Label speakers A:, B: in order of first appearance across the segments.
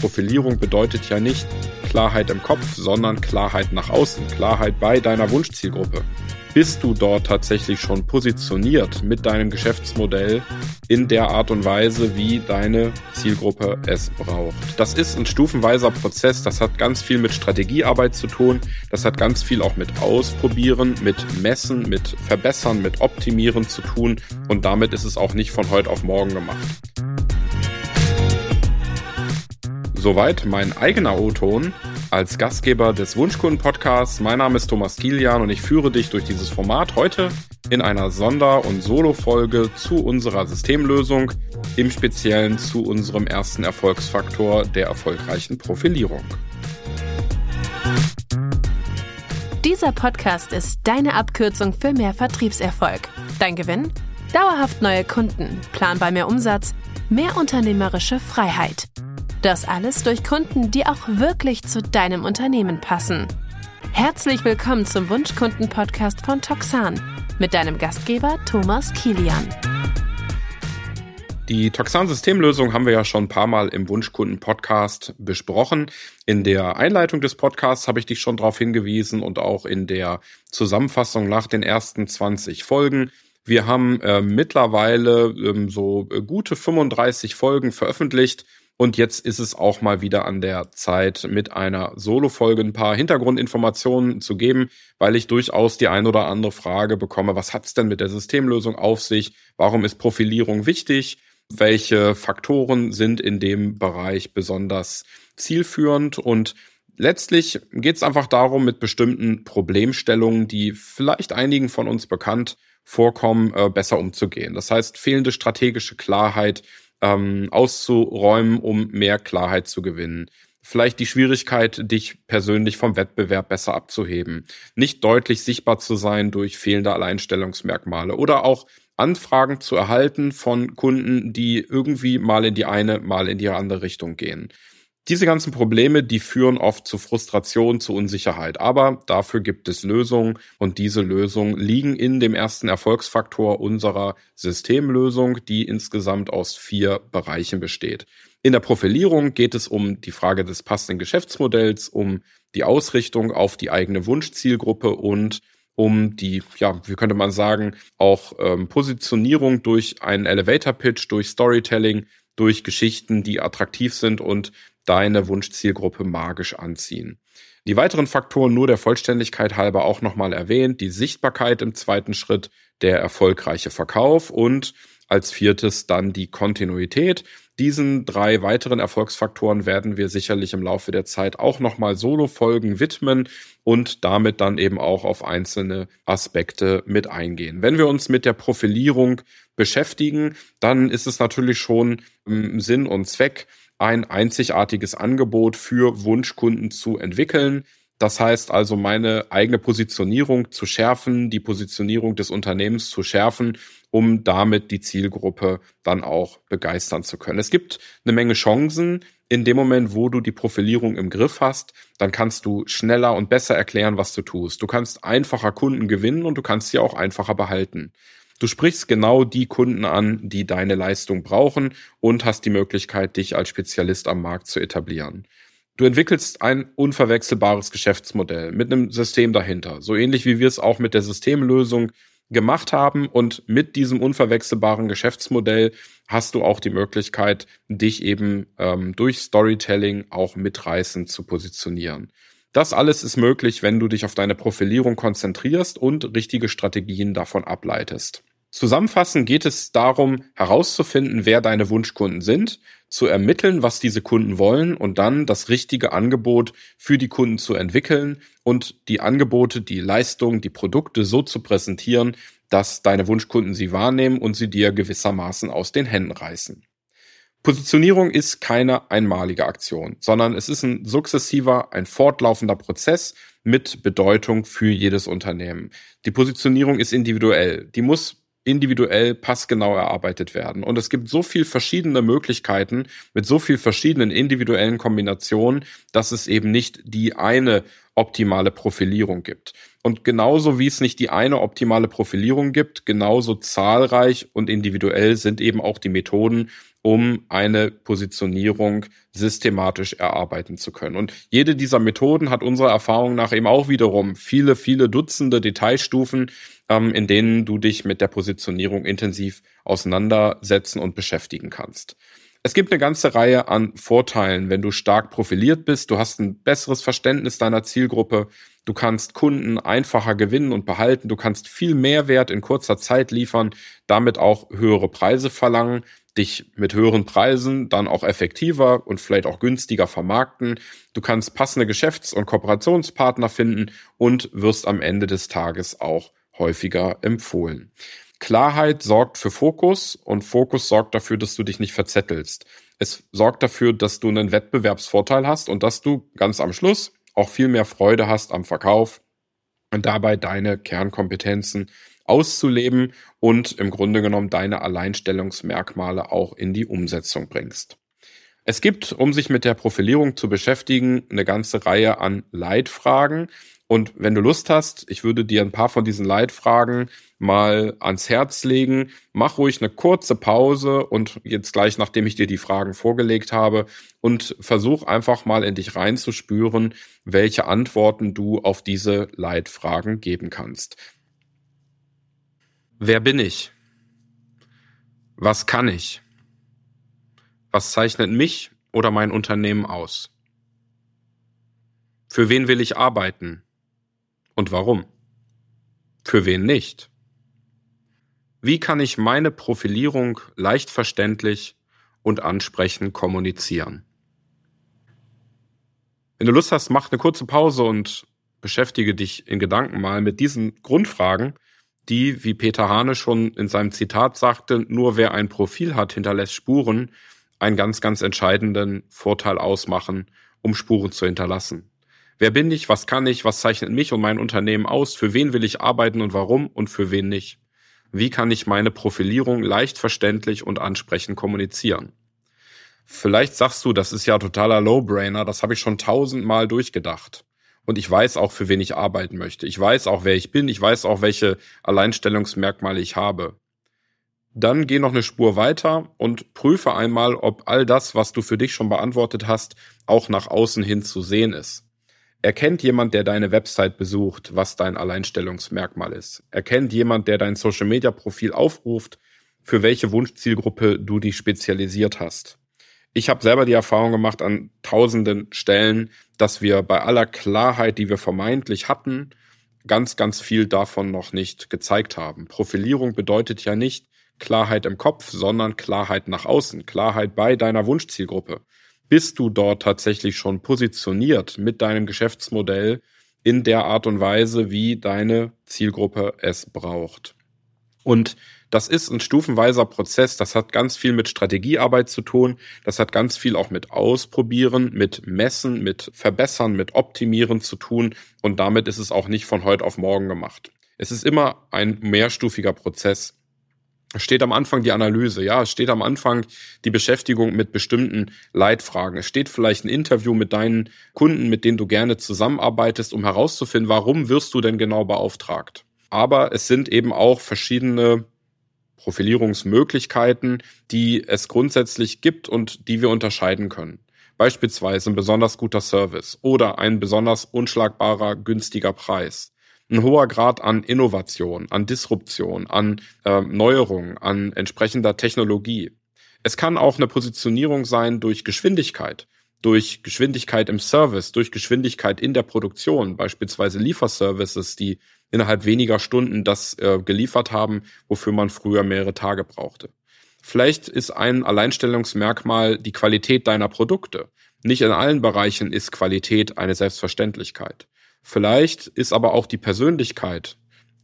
A: Profilierung bedeutet ja nicht Klarheit im Kopf, sondern Klarheit nach außen, Klarheit bei deiner Wunschzielgruppe bist du dort tatsächlich schon positioniert mit deinem Geschäftsmodell in der Art und Weise, wie deine Zielgruppe es braucht. Das ist ein stufenweiser Prozess, das hat ganz viel mit Strategiearbeit zu tun, das hat ganz viel auch mit Ausprobieren, mit Messen, mit Verbessern, mit Optimieren zu tun und damit ist es auch nicht von heute auf morgen gemacht. Soweit mein eigener O-Ton als Gastgeber des Wunschkunden-Podcasts. Mein Name ist Thomas Kilian und ich führe dich durch dieses Format heute in einer Sonder- und Solo-Folge zu unserer Systemlösung, im Speziellen zu unserem ersten Erfolgsfaktor der erfolgreichen Profilierung.
B: Dieser Podcast ist deine Abkürzung für mehr Vertriebserfolg. Dein Gewinn? Dauerhaft neue Kunden, planbar mehr Umsatz, mehr unternehmerische Freiheit. Das alles durch Kunden, die auch wirklich zu deinem Unternehmen passen. Herzlich willkommen zum Wunschkunden-Podcast von Toxan mit deinem Gastgeber Thomas Kilian.
A: Die Toxan-Systemlösung haben wir ja schon ein paar Mal im Wunschkunden-Podcast besprochen. In der Einleitung des Podcasts habe ich dich schon darauf hingewiesen und auch in der Zusammenfassung nach den ersten 20 Folgen. Wir haben äh, mittlerweile ähm, so äh, gute 35 Folgen veröffentlicht und jetzt ist es auch mal wieder an der Zeit, mit einer Solo-Folge ein paar Hintergrundinformationen zu geben, weil ich durchaus die ein oder andere Frage bekomme, was hat's denn mit der Systemlösung auf sich? Warum ist Profilierung wichtig? Welche Faktoren sind in dem Bereich besonders zielführend? Und letztlich geht es einfach darum, mit bestimmten Problemstellungen, die vielleicht einigen von uns bekannt vorkommen, äh, besser umzugehen. Das heißt, fehlende strategische Klarheit, ähm, auszuräumen, um mehr Klarheit zu gewinnen. Vielleicht die Schwierigkeit, dich persönlich vom Wettbewerb besser abzuheben. Nicht deutlich sichtbar zu sein durch fehlende Alleinstellungsmerkmale oder auch Anfragen zu erhalten von Kunden, die irgendwie mal in die eine, mal in die andere Richtung gehen. Diese ganzen Probleme, die führen oft zu Frustration, zu Unsicherheit. Aber dafür gibt es Lösungen und diese Lösungen liegen in dem ersten Erfolgsfaktor unserer Systemlösung, die insgesamt aus vier Bereichen besteht. In der Profilierung geht es um die Frage des passenden Geschäftsmodells, um die Ausrichtung auf die eigene Wunschzielgruppe und um die, ja, wie könnte man sagen, auch ähm, Positionierung durch einen Elevator Pitch, durch Storytelling, durch Geschichten, die attraktiv sind und deine Wunschzielgruppe magisch anziehen. Die weiteren Faktoren nur der Vollständigkeit halber auch nochmal erwähnt. Die Sichtbarkeit im zweiten Schritt, der erfolgreiche Verkauf und als viertes dann die Kontinuität. Diesen drei weiteren Erfolgsfaktoren werden wir sicherlich im Laufe der Zeit auch nochmal Solo-Folgen widmen und damit dann eben auch auf einzelne Aspekte mit eingehen. Wenn wir uns mit der Profilierung beschäftigen, dann ist es natürlich schon Sinn und Zweck, ein einzigartiges Angebot für Wunschkunden zu entwickeln. Das heißt also, meine eigene Positionierung zu schärfen, die Positionierung des Unternehmens zu schärfen, um damit die Zielgruppe dann auch begeistern zu können. Es gibt eine Menge Chancen. In dem Moment, wo du die Profilierung im Griff hast, dann kannst du schneller und besser erklären, was du tust. Du kannst einfacher Kunden gewinnen und du kannst sie auch einfacher behalten. Du sprichst genau die Kunden an, die deine Leistung brauchen und hast die Möglichkeit, dich als Spezialist am Markt zu etablieren. Du entwickelst ein unverwechselbares Geschäftsmodell mit einem System dahinter, so ähnlich wie wir es auch mit der Systemlösung gemacht haben. Und mit diesem unverwechselbaren Geschäftsmodell hast du auch die Möglichkeit, dich eben ähm, durch Storytelling auch mitreißend zu positionieren. Das alles ist möglich, wenn du dich auf deine Profilierung konzentrierst und richtige Strategien davon ableitest. Zusammenfassend geht es darum, herauszufinden, wer deine Wunschkunden sind, zu ermitteln, was diese Kunden wollen und dann das richtige Angebot für die Kunden zu entwickeln und die Angebote, die Leistung, die Produkte so zu präsentieren, dass deine Wunschkunden sie wahrnehmen und sie dir gewissermaßen aus den Händen reißen. Positionierung ist keine einmalige Aktion, sondern es ist ein sukzessiver, ein fortlaufender Prozess mit Bedeutung für jedes Unternehmen. Die Positionierung ist individuell. Die muss individuell passgenau erarbeitet werden. Und es gibt so viel verschiedene Möglichkeiten mit so viel verschiedenen individuellen Kombinationen, dass es eben nicht die eine optimale Profilierung gibt. Und genauso wie es nicht die eine optimale Profilierung gibt, genauso zahlreich und individuell sind eben auch die Methoden, um eine Positionierung systematisch erarbeiten zu können. Und jede dieser Methoden hat unserer Erfahrung nach eben auch wiederum viele, viele Dutzende Detailstufen, ähm, in denen du dich mit der Positionierung intensiv auseinandersetzen und beschäftigen kannst. Es gibt eine ganze Reihe an Vorteilen, wenn du stark profiliert bist. Du hast ein besseres Verständnis deiner Zielgruppe. Du kannst Kunden einfacher gewinnen und behalten. Du kannst viel Mehrwert in kurzer Zeit liefern, damit auch höhere Preise verlangen dich mit höheren Preisen dann auch effektiver und vielleicht auch günstiger vermarkten. Du kannst passende Geschäfts- und Kooperationspartner finden und wirst am Ende des Tages auch häufiger empfohlen. Klarheit sorgt für Fokus und Fokus sorgt dafür, dass du dich nicht verzettelst. Es sorgt dafür, dass du einen Wettbewerbsvorteil hast und dass du ganz am Schluss auch viel mehr Freude hast am Verkauf und dabei deine Kernkompetenzen auszuleben und im Grunde genommen deine Alleinstellungsmerkmale auch in die Umsetzung bringst. Es gibt, um sich mit der Profilierung zu beschäftigen, eine ganze Reihe an Leitfragen. Und wenn du Lust hast, ich würde dir ein paar von diesen Leitfragen mal ans Herz legen. Mach ruhig eine kurze Pause und jetzt gleich, nachdem ich dir die Fragen vorgelegt habe, und versuch einfach mal in dich reinzuspüren, welche Antworten du auf diese Leitfragen geben kannst. Wer bin ich? Was kann ich? Was zeichnet mich oder mein Unternehmen aus? Für wen will ich arbeiten? Und warum? Für wen nicht? Wie kann ich meine Profilierung leicht verständlich und ansprechend kommunizieren? Wenn du Lust hast, mach eine kurze Pause und beschäftige dich in Gedanken mal mit diesen Grundfragen die, wie Peter Hane schon in seinem Zitat sagte, nur wer ein Profil hat, hinterlässt Spuren, einen ganz, ganz entscheidenden Vorteil ausmachen, um Spuren zu hinterlassen. Wer bin ich? Was kann ich? Was zeichnet mich und mein Unternehmen aus? Für wen will ich arbeiten und warum und für wen nicht? Wie kann ich meine Profilierung leicht verständlich und ansprechend kommunizieren? Vielleicht sagst du, das ist ja totaler Lowbrainer, das habe ich schon tausendmal durchgedacht und ich weiß auch, für wen ich arbeiten möchte. Ich weiß auch, wer ich bin. Ich weiß auch, welche Alleinstellungsmerkmale ich habe. Dann geh noch eine Spur weiter und prüfe einmal, ob all das, was du für dich schon beantwortet hast, auch nach außen hin zu sehen ist. Erkennt jemand, der deine Website besucht, was dein Alleinstellungsmerkmal ist? Erkennt jemand, der dein Social Media Profil aufruft, für welche Wunschzielgruppe du dich spezialisiert hast? Ich habe selber die Erfahrung gemacht an tausenden Stellen, dass wir bei aller Klarheit, die wir vermeintlich hatten, ganz, ganz viel davon noch nicht gezeigt haben. Profilierung bedeutet ja nicht Klarheit im Kopf, sondern Klarheit nach außen, Klarheit bei deiner Wunschzielgruppe. Bist du dort tatsächlich schon positioniert mit deinem Geschäftsmodell in der Art und Weise, wie deine Zielgruppe es braucht? Und das ist ein stufenweiser Prozess. Das hat ganz viel mit Strategiearbeit zu tun. Das hat ganz viel auch mit Ausprobieren, mit Messen, mit Verbessern, mit Optimieren zu tun. Und damit ist es auch nicht von heute auf morgen gemacht. Es ist immer ein mehrstufiger Prozess. Es steht am Anfang die Analyse, ja, es steht am Anfang die Beschäftigung mit bestimmten Leitfragen. Es steht vielleicht ein Interview mit deinen Kunden, mit denen du gerne zusammenarbeitest, um herauszufinden, warum wirst du denn genau beauftragt. Aber es sind eben auch verschiedene Profilierungsmöglichkeiten, die es grundsätzlich gibt und die wir unterscheiden können. Beispielsweise ein besonders guter Service oder ein besonders unschlagbarer, günstiger Preis. Ein hoher Grad an Innovation, an Disruption, an äh, Neuerung, an entsprechender Technologie. Es kann auch eine Positionierung sein durch Geschwindigkeit, durch Geschwindigkeit im Service, durch Geschwindigkeit in der Produktion, beispielsweise Lieferservices, die innerhalb weniger Stunden das äh, geliefert haben, wofür man früher mehrere Tage brauchte. Vielleicht ist ein Alleinstellungsmerkmal die Qualität deiner Produkte. Nicht in allen Bereichen ist Qualität eine Selbstverständlichkeit. Vielleicht ist aber auch die Persönlichkeit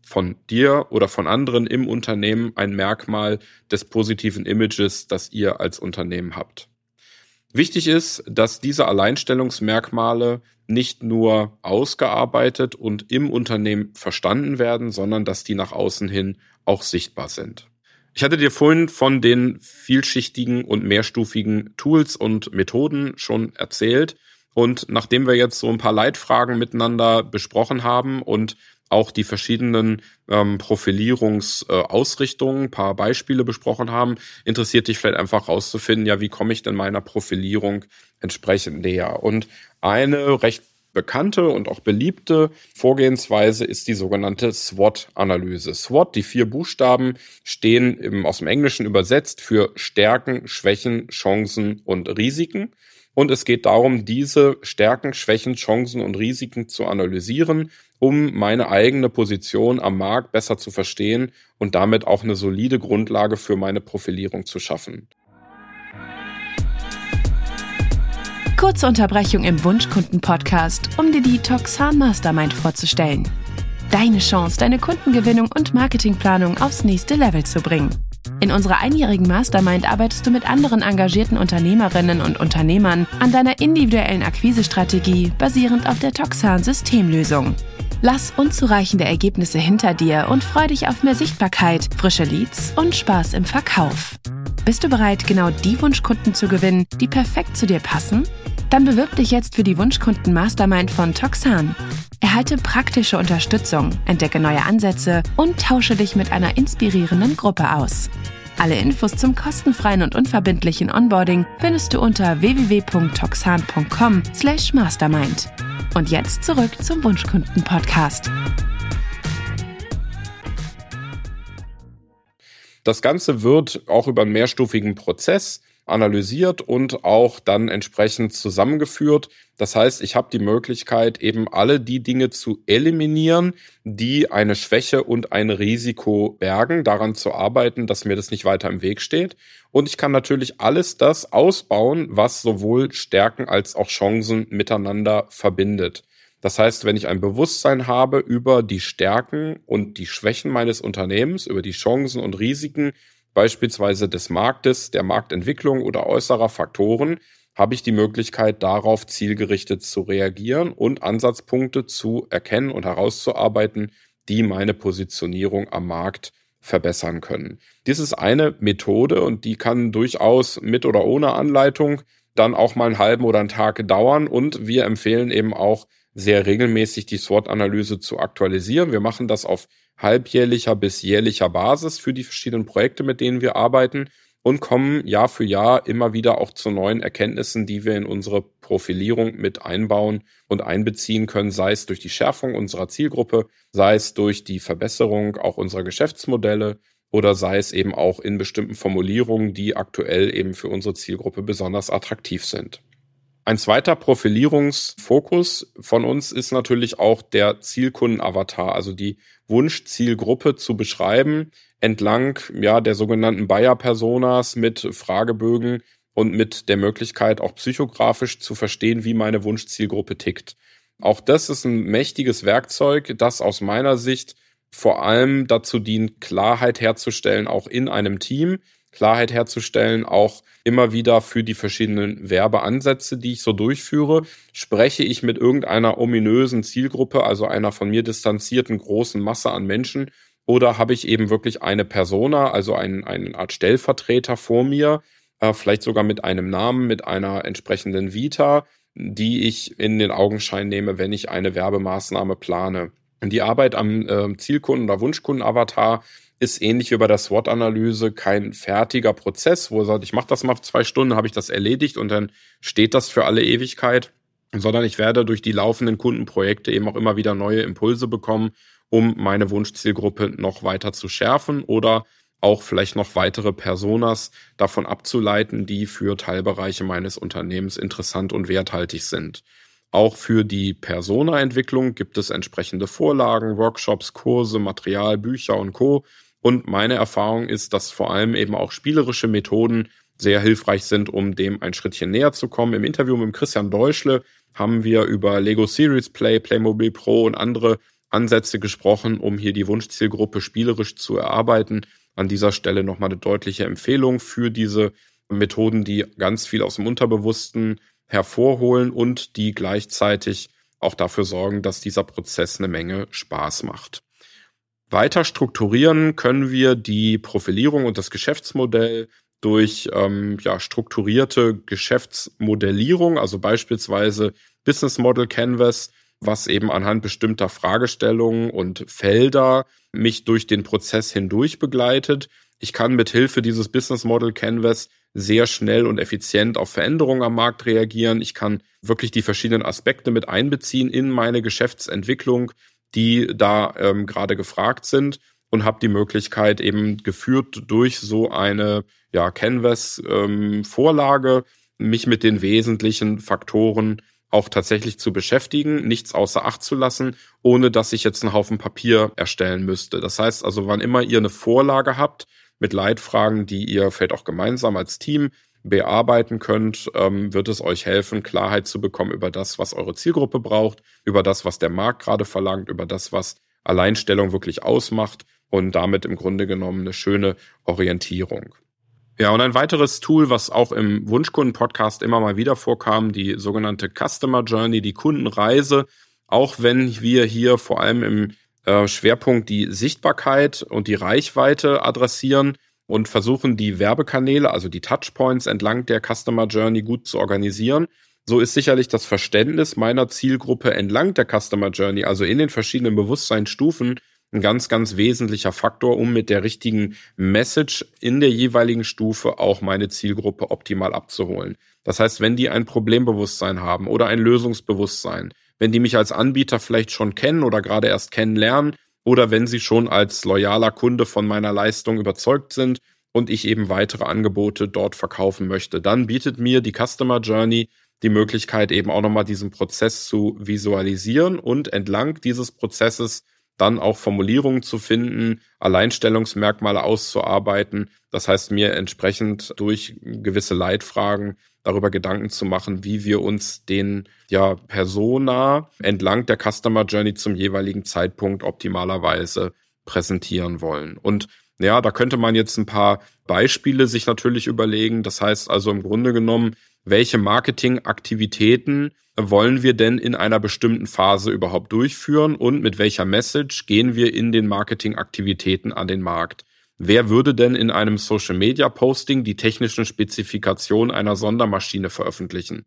A: von dir oder von anderen im Unternehmen ein Merkmal des positiven Images, das ihr als Unternehmen habt. Wichtig ist, dass diese Alleinstellungsmerkmale nicht nur ausgearbeitet und im Unternehmen verstanden werden, sondern dass die nach außen hin auch sichtbar sind. Ich hatte dir vorhin von den vielschichtigen und mehrstufigen Tools und Methoden schon erzählt. Und nachdem wir jetzt so ein paar Leitfragen miteinander besprochen haben und auch die verschiedenen ähm, Profilierungsausrichtungen, äh, paar Beispiele besprochen haben, interessiert dich vielleicht einfach rauszufinden, ja, wie komme ich denn meiner Profilierung entsprechend näher? Und eine recht bekannte und auch beliebte Vorgehensweise ist die sogenannte SWOT-Analyse. SWOT, die vier Buchstaben, stehen im, aus dem Englischen übersetzt für Stärken, Schwächen, Chancen und Risiken. Und es geht darum, diese Stärken, Schwächen, Chancen und Risiken zu analysieren, um meine eigene Position am Markt besser zu verstehen und damit auch eine solide Grundlage für meine Profilierung zu schaffen.
B: Kurze Unterbrechung im Wunschkunden-Podcast, um dir die Toxan Mastermind vorzustellen. Deine Chance, deine Kundengewinnung und Marketingplanung aufs nächste Level zu bringen. In unserer einjährigen Mastermind arbeitest du mit anderen engagierten Unternehmerinnen und Unternehmern an deiner individuellen Akquisestrategie basierend auf der Toxan Systemlösung. Lass unzureichende Ergebnisse hinter dir und freu dich auf mehr Sichtbarkeit, frische Leads und Spaß im Verkauf. Bist du bereit, genau die Wunschkunden zu gewinnen, die perfekt zu dir passen? Dann bewirb dich jetzt für die Wunschkunden Mastermind von Toxan. Erhalte praktische Unterstützung, entdecke neue Ansätze und tausche dich mit einer inspirierenden Gruppe aus. Alle Infos zum kostenfreien und unverbindlichen Onboarding findest du unter www.toxan.com/mastermind. Und jetzt zurück zum Wunschkunden-Podcast.
A: Das Ganze wird auch über einen mehrstufigen Prozess analysiert und auch dann entsprechend zusammengeführt. Das heißt, ich habe die Möglichkeit, eben alle die Dinge zu eliminieren, die eine Schwäche und ein Risiko bergen, daran zu arbeiten, dass mir das nicht weiter im Weg steht. Und ich kann natürlich alles das ausbauen, was sowohl Stärken als auch Chancen miteinander verbindet. Das heißt, wenn ich ein Bewusstsein habe über die Stärken und die Schwächen meines Unternehmens, über die Chancen und Risiken, beispielsweise des Marktes, der Marktentwicklung oder äußerer Faktoren, habe ich die Möglichkeit, darauf zielgerichtet zu reagieren und Ansatzpunkte zu erkennen und herauszuarbeiten, die meine Positionierung am Markt verbessern können. Dies ist eine Methode und die kann durchaus mit oder ohne Anleitung dann auch mal einen halben oder einen Tag dauern und wir empfehlen eben auch sehr regelmäßig die SWOT-Analyse zu aktualisieren. Wir machen das auf halbjährlicher bis jährlicher Basis für die verschiedenen Projekte, mit denen wir arbeiten und kommen Jahr für Jahr immer wieder auch zu neuen Erkenntnissen, die wir in unsere Profilierung mit einbauen und einbeziehen können, sei es durch die Schärfung unserer Zielgruppe, sei es durch die Verbesserung auch unserer Geschäftsmodelle oder sei es eben auch in bestimmten Formulierungen, die aktuell eben für unsere Zielgruppe besonders attraktiv sind. Ein zweiter Profilierungsfokus von uns ist natürlich auch der Zielkundenavatar, also die Wunschzielgruppe zu beschreiben entlang ja der sogenannten Bayer-Personas mit Fragebögen und mit der Möglichkeit auch psychografisch zu verstehen, wie meine Wunschzielgruppe tickt. Auch das ist ein mächtiges Werkzeug, das aus meiner Sicht vor allem dazu dient, Klarheit herzustellen, auch in einem Team, Klarheit herzustellen, auch immer wieder für die verschiedenen Werbeansätze, die ich so durchführe. Spreche ich mit irgendeiner ominösen Zielgruppe, also einer von mir distanzierten großen Masse an Menschen, oder habe ich eben wirklich eine Persona, also einen, eine Art Stellvertreter vor mir, äh, vielleicht sogar mit einem Namen, mit einer entsprechenden Vita, die ich in den Augenschein nehme, wenn ich eine Werbemaßnahme plane. Die Arbeit am äh, Zielkunden- oder Wunschkundenavatar ist ähnlich wie bei der SWOT-Analyse kein fertiger Prozess, wo er sagt, ich mache das mal zwei Stunden, habe ich das erledigt und dann steht das für alle Ewigkeit, sondern ich werde durch die laufenden Kundenprojekte eben auch immer wieder neue Impulse bekommen, um meine Wunschzielgruppe noch weiter zu schärfen oder auch vielleicht noch weitere Personas davon abzuleiten, die für Teilbereiche meines Unternehmens interessant und werthaltig sind. Auch für die Persona-Entwicklung gibt es entsprechende Vorlagen, Workshops, Kurse, Material, Bücher und Co. Und meine Erfahrung ist, dass vor allem eben auch spielerische Methoden sehr hilfreich sind, um dem ein Schrittchen näher zu kommen. Im Interview mit Christian Deutschle haben wir über Lego Series Play, Playmobil Pro und andere Ansätze gesprochen, um hier die Wunschzielgruppe spielerisch zu erarbeiten. An dieser Stelle nochmal eine deutliche Empfehlung für diese Methoden, die ganz viel aus dem Unterbewussten hervorholen und die gleichzeitig auch dafür sorgen, dass dieser Prozess eine Menge Spaß macht. Weiter strukturieren können wir die Profilierung und das Geschäftsmodell durch ähm, ja, strukturierte Geschäftsmodellierung, also beispielsweise Business Model Canvas, was eben anhand bestimmter Fragestellungen und Felder mich durch den Prozess hindurch begleitet. Ich kann mit Hilfe dieses Business Model Canvas sehr schnell und effizient auf Veränderungen am Markt reagieren. Ich kann wirklich die verschiedenen Aspekte mit einbeziehen in meine Geschäftsentwicklung, die da ähm, gerade gefragt sind und habe die Möglichkeit eben geführt durch so eine ja, Canvas-Vorlage, ähm, mich mit den wesentlichen Faktoren auch tatsächlich zu beschäftigen, nichts außer Acht zu lassen, ohne dass ich jetzt einen Haufen Papier erstellen müsste. Das heißt also, wann immer ihr eine Vorlage habt mit Leitfragen, die ihr vielleicht auch gemeinsam als Team bearbeiten könnt, ähm, wird es euch helfen, Klarheit zu bekommen über das, was eure Zielgruppe braucht, über das, was der Markt gerade verlangt, über das, was Alleinstellung wirklich ausmacht und damit im Grunde genommen eine schöne Orientierung. Ja, und ein weiteres Tool, was auch im Wunschkunden-Podcast immer mal wieder vorkam, die sogenannte Customer Journey, die Kundenreise. Auch wenn wir hier vor allem im äh, Schwerpunkt die Sichtbarkeit und die Reichweite adressieren und versuchen, die Werbekanäle, also die Touchpoints entlang der Customer Journey gut zu organisieren. So ist sicherlich das Verständnis meiner Zielgruppe entlang der Customer Journey, also in den verschiedenen Bewusstseinsstufen, ein ganz, ganz wesentlicher Faktor, um mit der richtigen Message in der jeweiligen Stufe auch meine Zielgruppe optimal abzuholen. Das heißt, wenn die ein Problembewusstsein haben oder ein Lösungsbewusstsein, wenn die mich als Anbieter vielleicht schon kennen oder gerade erst kennenlernen oder wenn sie schon als loyaler Kunde von meiner Leistung überzeugt sind und ich eben weitere Angebote dort verkaufen möchte, dann bietet mir die Customer Journey die Möglichkeit eben auch nochmal diesen Prozess zu visualisieren und entlang dieses Prozesses dann auch Formulierungen zu finden, Alleinstellungsmerkmale auszuarbeiten. Das heißt, mir entsprechend durch gewisse Leitfragen darüber Gedanken zu machen, wie wir uns den ja Persona entlang der Customer Journey zum jeweiligen Zeitpunkt optimalerweise präsentieren wollen. Und ja, da könnte man jetzt ein paar Beispiele sich natürlich überlegen. Das heißt also im Grunde genommen, welche Marketingaktivitäten wollen wir denn in einer bestimmten Phase überhaupt durchführen und mit welcher Message gehen wir in den Marketingaktivitäten an den Markt? Wer würde denn in einem Social Media Posting die technischen Spezifikationen einer Sondermaschine veröffentlichen?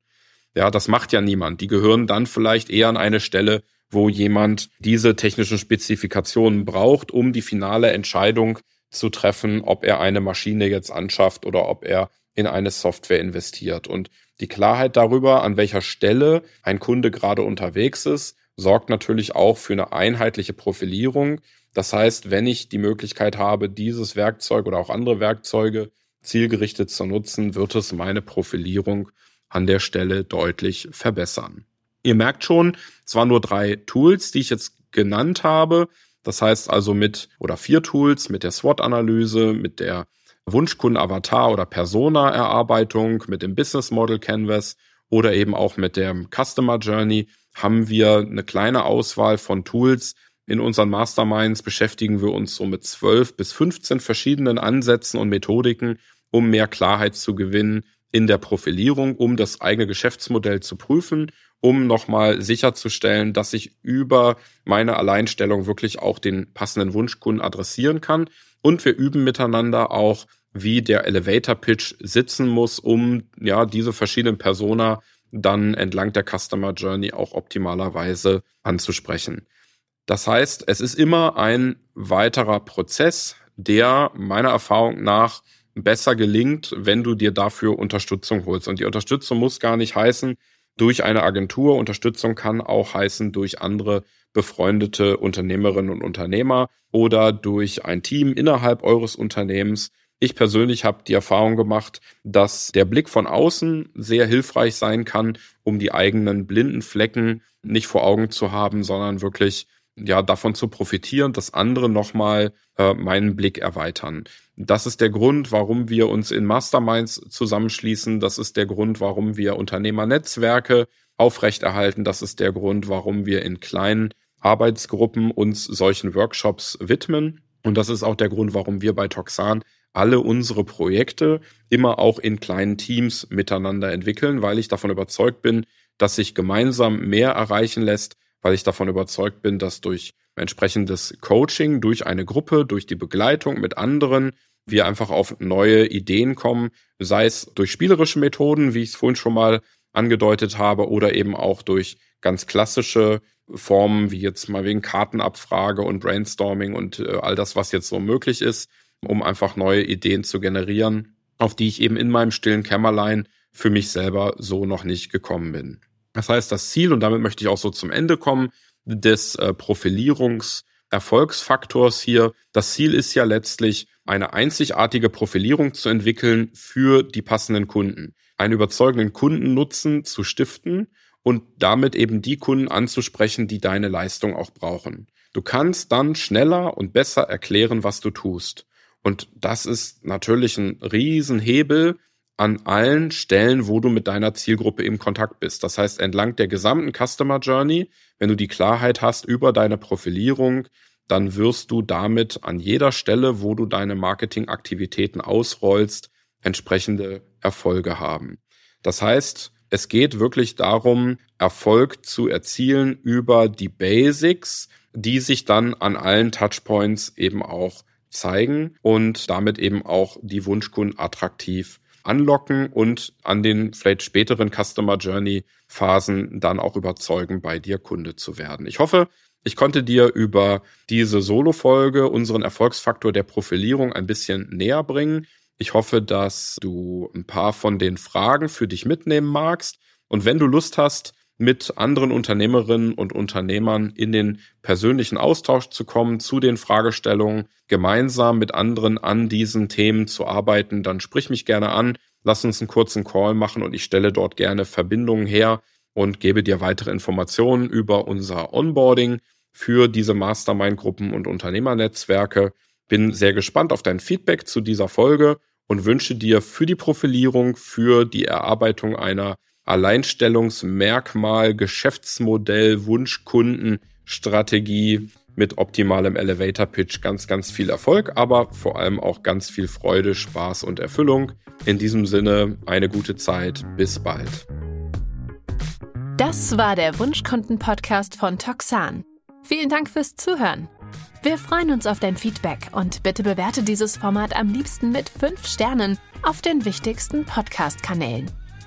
A: Ja, das macht ja niemand. Die gehören dann vielleicht eher an eine Stelle, wo jemand diese technischen Spezifikationen braucht, um die finale Entscheidung zu treffen, ob er eine Maschine jetzt anschafft oder ob er in eine Software investiert. Und die Klarheit darüber, an welcher Stelle ein Kunde gerade unterwegs ist, sorgt natürlich auch für eine einheitliche Profilierung. Das heißt, wenn ich die Möglichkeit habe, dieses Werkzeug oder auch andere Werkzeuge zielgerichtet zu nutzen, wird es meine Profilierung an der Stelle deutlich verbessern. Ihr merkt schon, es waren nur drei Tools, die ich jetzt genannt habe. Das heißt also mit oder vier Tools mit der SWOT-Analyse, mit der Wunschkunden-Avatar oder Persona-Erarbeitung, mit dem Business Model Canvas oder eben auch mit dem Customer Journey haben wir eine kleine Auswahl von Tools. In unseren Masterminds beschäftigen wir uns so mit zwölf bis 15 verschiedenen Ansätzen und Methodiken, um mehr Klarheit zu gewinnen in der Profilierung, um das eigene Geschäftsmodell zu prüfen, um nochmal sicherzustellen, dass ich über meine Alleinstellung wirklich auch den passenden Wunschkunden adressieren kann und wir üben miteinander auch, wie der Elevator Pitch sitzen muss, um ja diese verschiedenen Persona dann entlang der Customer Journey auch optimalerweise anzusprechen. Das heißt, es ist immer ein weiterer Prozess, der meiner Erfahrung nach besser gelingt, wenn du dir dafür Unterstützung holst. Und die Unterstützung muss gar nicht heißen durch eine Agentur. Unterstützung kann auch heißen durch andere befreundete Unternehmerinnen und Unternehmer oder durch ein Team innerhalb eures Unternehmens. Ich persönlich habe die Erfahrung gemacht, dass der Blick von außen sehr hilfreich sein kann, um die eigenen blinden Flecken nicht vor Augen zu haben, sondern wirklich ja davon zu profitieren, dass andere nochmal äh, meinen Blick erweitern. Das ist der Grund, warum wir uns in Masterminds zusammenschließen. Das ist der Grund, warum wir Unternehmernetzwerke aufrechterhalten. Das ist der Grund, warum wir in kleinen Arbeitsgruppen uns solchen Workshops widmen. Und das ist auch der Grund, warum wir bei Toxan alle unsere Projekte immer auch in kleinen Teams miteinander entwickeln, weil ich davon überzeugt bin, dass sich gemeinsam mehr erreichen lässt, weil ich davon überzeugt bin, dass durch entsprechendes Coaching, durch eine Gruppe, durch die Begleitung mit anderen, wir einfach auf neue Ideen kommen, sei es durch spielerische Methoden, wie ich es vorhin schon mal angedeutet habe, oder eben auch durch ganz klassische Formen, wie jetzt mal wegen Kartenabfrage und Brainstorming und äh, all das, was jetzt so möglich ist, um einfach neue Ideen zu generieren, auf die ich eben in meinem stillen Kämmerlein für mich selber so noch nicht gekommen bin. Das heißt, das Ziel, und damit möchte ich auch so zum Ende kommen, des äh, Profilierungserfolgsfaktors hier. Das Ziel ist ja letztlich, eine einzigartige Profilierung zu entwickeln für die passenden Kunden, einen überzeugenden Kundennutzen zu stiften und damit eben die Kunden anzusprechen, die deine Leistung auch brauchen. Du kannst dann schneller und besser erklären, was du tust. Und das ist natürlich ein Riesenhebel an allen Stellen, wo du mit deiner Zielgruppe im Kontakt bist. Das heißt, entlang der gesamten Customer Journey, wenn du die Klarheit hast über deine Profilierung, dann wirst du damit an jeder Stelle, wo du deine Marketingaktivitäten ausrollst, entsprechende Erfolge haben. Das heißt, es geht wirklich darum, Erfolg zu erzielen über die Basics, die sich dann an allen Touchpoints eben auch zeigen und damit eben auch die Wunschkunden attraktiv anlocken und an den vielleicht späteren Customer Journey Phasen dann auch überzeugen, bei dir Kunde zu werden. Ich hoffe, ich konnte dir über diese Solo-Folge unseren Erfolgsfaktor der Profilierung ein bisschen näher bringen. Ich hoffe, dass du ein paar von den Fragen für dich mitnehmen magst. Und wenn du Lust hast, mit anderen Unternehmerinnen und Unternehmern in den persönlichen Austausch zu kommen, zu den Fragestellungen, gemeinsam mit anderen an diesen Themen zu arbeiten, dann sprich mich gerne an, lass uns einen kurzen Call machen und ich stelle dort gerne Verbindungen her und gebe dir weitere Informationen über unser Onboarding für diese Mastermind-Gruppen und Unternehmernetzwerke. Bin sehr gespannt auf dein Feedback zu dieser Folge und wünsche dir für die Profilierung, für die Erarbeitung einer Alleinstellungsmerkmal, Geschäftsmodell, Wunschkunden, Strategie mit optimalem Elevator Pitch ganz, ganz viel Erfolg, aber vor allem auch ganz viel Freude, Spaß und Erfüllung. In diesem Sinne eine gute Zeit. Bis bald.
B: Das war der Wunschkunden-Podcast von Toxan. Vielen Dank fürs Zuhören. Wir freuen uns auf dein Feedback und bitte bewerte dieses Format am liebsten mit 5 Sternen auf den wichtigsten Podcast-Kanälen.